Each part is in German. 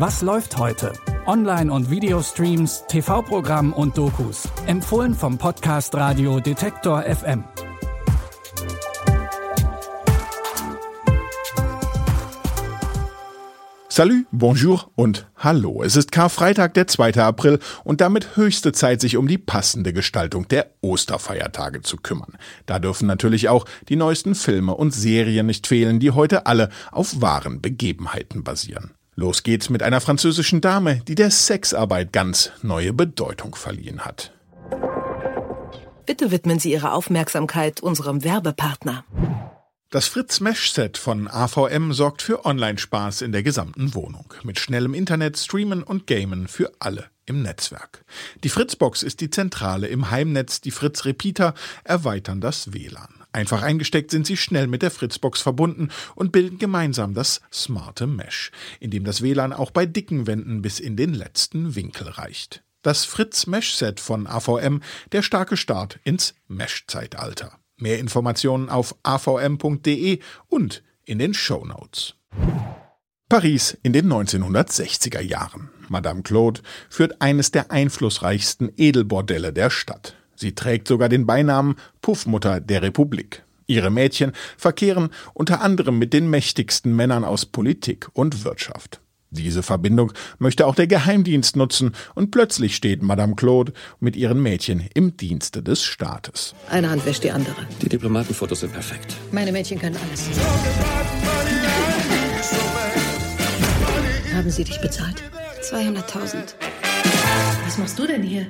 Was läuft heute? Online- und Videostreams, TV-Programm und Dokus. Empfohlen vom Podcast Radio Detektor FM. Salut, bonjour und hallo. Es ist Karfreitag, der 2. April und damit höchste Zeit, sich um die passende Gestaltung der Osterfeiertage zu kümmern. Da dürfen natürlich auch die neuesten Filme und Serien nicht fehlen, die heute alle auf wahren Begebenheiten basieren. Los geht's mit einer französischen Dame, die der Sexarbeit ganz neue Bedeutung verliehen hat. Bitte widmen Sie Ihre Aufmerksamkeit unserem Werbepartner. Das Fritz Mesh Set von AVM sorgt für Online-Spaß in der gesamten Wohnung. Mit schnellem Internet, Streamen und Gamen für alle im Netzwerk. Die Fritzbox ist die Zentrale im Heimnetz, die Fritz Repeater erweitern das WLAN. Einfach eingesteckt sind sie schnell mit der Fritzbox verbunden und bilden gemeinsam das smarte Mesh, in dem das WLAN auch bei dicken Wänden bis in den letzten Winkel reicht. Das Fritz Mesh Set von AVM, der starke Start ins Mesh-Zeitalter. Mehr Informationen auf avm.de und in den Show Notes. Paris in den 1960er Jahren. Madame Claude führt eines der einflussreichsten Edelbordelle der Stadt. Sie trägt sogar den Beinamen Puffmutter der Republik. Ihre Mädchen verkehren unter anderem mit den mächtigsten Männern aus Politik und Wirtschaft. Diese Verbindung möchte auch der Geheimdienst nutzen und plötzlich steht Madame Claude mit ihren Mädchen im Dienste des Staates. Eine Hand wäscht die andere. Die Diplomatenfotos sind perfekt. Meine Mädchen können alles. Haben sie dich bezahlt? 200.000. Was machst du denn hier?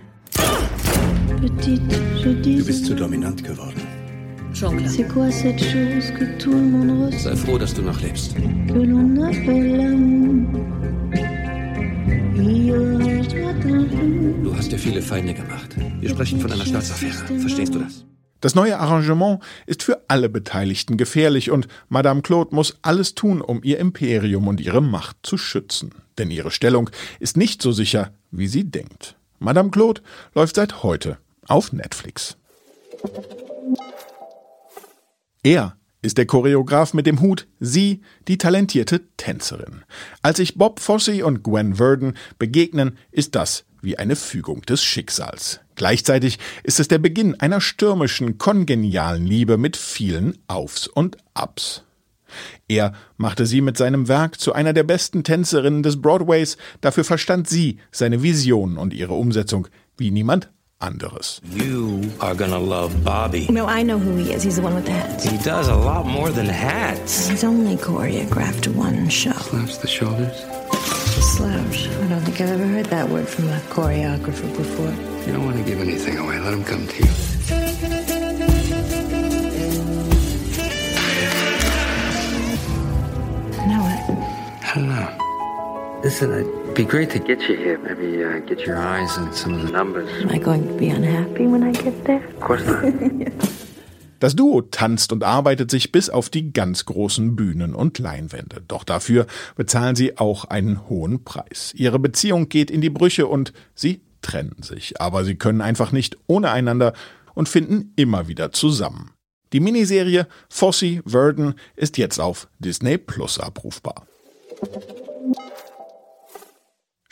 Du bist zu dominant geworden. Sei froh, dass du noch lebst. Du hast dir viele Feinde gemacht. Wir sprechen von einer Staatsaffäre. Verstehst du das? Das neue Arrangement ist für alle Beteiligten gefährlich und Madame Claude muss alles tun, um ihr Imperium und ihre Macht zu schützen. Denn ihre Stellung ist nicht so sicher, wie sie denkt. Madame Claude läuft seit heute auf Netflix. Er ist der Choreograf mit dem Hut, sie die talentierte Tänzerin. Als sich Bob Fosse und Gwen Verdon begegnen, ist das wie eine Fügung des Schicksals. Gleichzeitig ist es der Beginn einer stürmischen, kongenialen Liebe mit vielen Aufs und Abs. Er machte sie mit seinem Werk zu einer der besten Tänzerinnen des Broadways, dafür verstand sie seine Vision und ihre Umsetzung wie niemand anderes. You are gonna love Bobby. No, I know who he is. He's the one with the hats. He does a lot more than hats. He's only choreographed one show. Slaps the shoulders. Slouch. I don't think I've ever heard that word from a choreographer before. You don't want to give anything away. Let him come to you. Listen, it'd be great to get you here. Maybe uh, get your eyes on some of the numbers. Am I going to be unhappy when I get there? Of course not. Das Duo tanzt und arbeitet sich bis auf die ganz großen Bühnen und Leinwände. Doch dafür bezahlen sie auch einen hohen Preis. Ihre Beziehung geht in die Brüche und sie trennen sich. Aber sie können einfach nicht ohne einander und finden immer wieder zusammen. Die Miniserie Fosse Verdon ist jetzt auf Disney Plus abrufbar.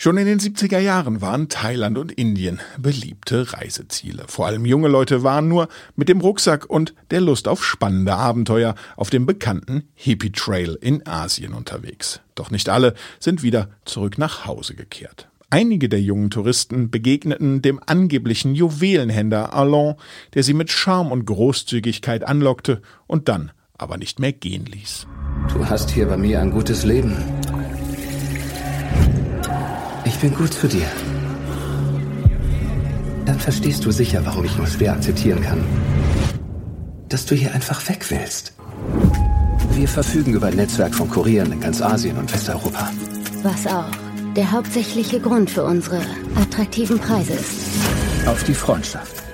Schon in den 70er Jahren waren Thailand und Indien beliebte Reiseziele. Vor allem junge Leute waren nur mit dem Rucksack und der Lust auf spannende Abenteuer auf dem bekannten Hippie Trail in Asien unterwegs. Doch nicht alle sind wieder zurück nach Hause gekehrt. Einige der jungen Touristen begegneten dem angeblichen Juwelenhändler Alon, der sie mit Charme und Großzügigkeit anlockte und dann aber nicht mehr gehen ließ. Du hast hier bei mir ein gutes Leben. Ich bin gut zu dir. Dann verstehst du sicher, warum ich nur schwer akzeptieren kann, dass du hier einfach weg willst. Wir verfügen über ein Netzwerk von Kurieren in ganz Asien und Westeuropa. Was auch der hauptsächliche Grund für unsere attraktiven Preise ist. Auf die Freundschaft.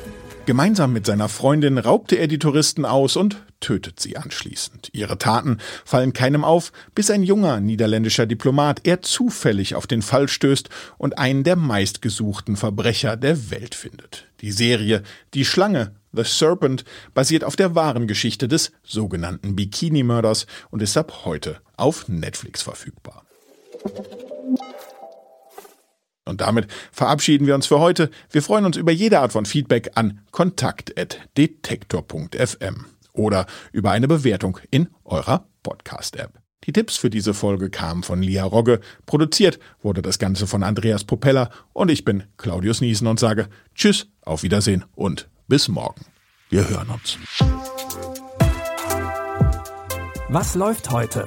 Gemeinsam mit seiner Freundin raubte er die Touristen aus und tötet sie anschließend. Ihre Taten fallen keinem auf, bis ein junger niederländischer Diplomat er zufällig auf den Fall stößt und einen der meistgesuchten Verbrecher der Welt findet. Die Serie Die Schlange The Serpent basiert auf der wahren Geschichte des sogenannten Bikini-Mörders und ist ab heute auf Netflix verfügbar. Und damit verabschieden wir uns für heute. Wir freuen uns über jede Art von Feedback an kontakt.detektor.fm oder über eine Bewertung in eurer Podcast-App. Die Tipps für diese Folge kamen von Lia Rogge. Produziert wurde das Ganze von Andreas Propeller und ich bin Claudius Niesen und sage Tschüss, auf Wiedersehen und bis morgen. Wir hören uns. Was läuft heute?